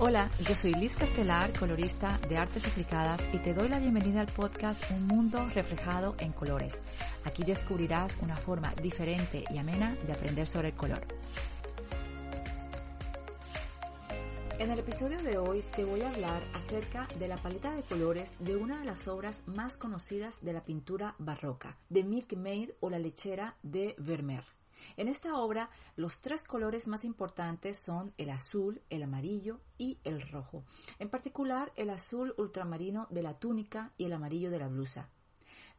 Hola, yo soy Liz Castelar, colorista de artes aplicadas y te doy la bienvenida al podcast Un Mundo Reflejado en Colores. Aquí descubrirás una forma diferente y amena de aprender sobre el color. En el episodio de hoy te voy a hablar acerca de la paleta de colores de una de las obras más conocidas de la pintura barroca, de Milkmaid o la lechera de Vermeer. En esta obra, los tres colores más importantes son el azul, el amarillo y el rojo. En particular, el azul ultramarino de la túnica y el amarillo de la blusa.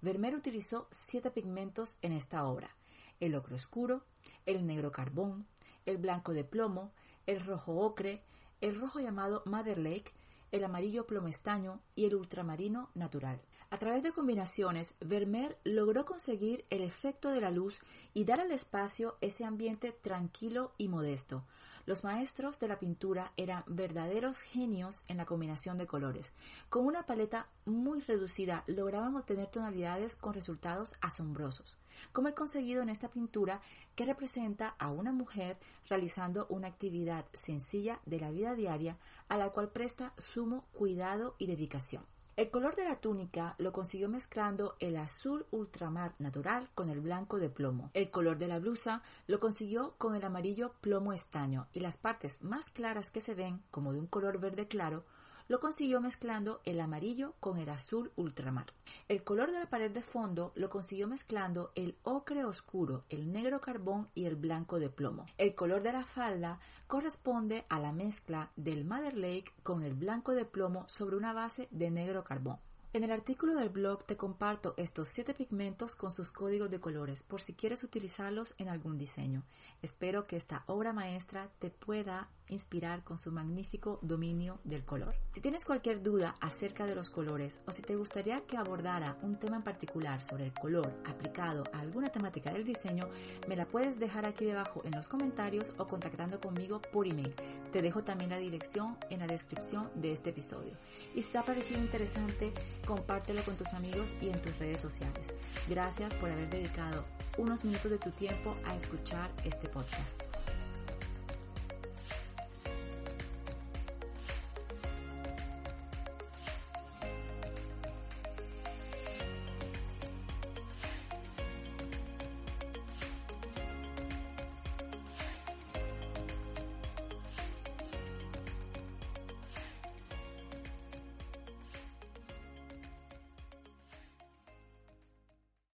Vermeer utilizó siete pigmentos en esta obra. El ocre oscuro, el negro carbón, el blanco de plomo, el rojo ocre, el rojo llamado Mother Lake, el amarillo plomo estaño y el ultramarino natural. A través de combinaciones, Vermeer logró conseguir el efecto de la luz y dar al espacio ese ambiente tranquilo y modesto. Los maestros de la pintura eran verdaderos genios en la combinación de colores. Con una paleta muy reducida lograban obtener tonalidades con resultados asombrosos, como el conseguido en esta pintura que representa a una mujer realizando una actividad sencilla de la vida diaria a la cual presta cuidado y dedicación. El color de la túnica lo consiguió mezclando el azul ultramar natural con el blanco de plomo. El color de la blusa lo consiguió con el amarillo plomo estaño y las partes más claras que se ven, como de un color verde claro, lo consiguió mezclando el amarillo con el azul ultramar. El color de la pared de fondo lo consiguió mezclando el ocre oscuro, el negro carbón y el blanco de plomo. El color de la falda corresponde a la mezcla del Mother Lake con el blanco de plomo sobre una base de negro carbón. En el artículo del blog te comparto estos siete pigmentos con sus códigos de colores por si quieres utilizarlos en algún diseño. Espero que esta obra maestra te pueda inspirar con su magnífico dominio del color. Si tienes cualquier duda acerca de los colores o si te gustaría que abordara un tema en particular sobre el color aplicado a alguna temática del diseño, me la puedes dejar aquí debajo en los comentarios o contactando conmigo por email. Te dejo también la dirección en la descripción de este episodio. Y si te ha parecido interesante, compártelo con tus amigos y en tus redes sociales. Gracias por haber dedicado unos minutos de tu tiempo a escuchar este podcast.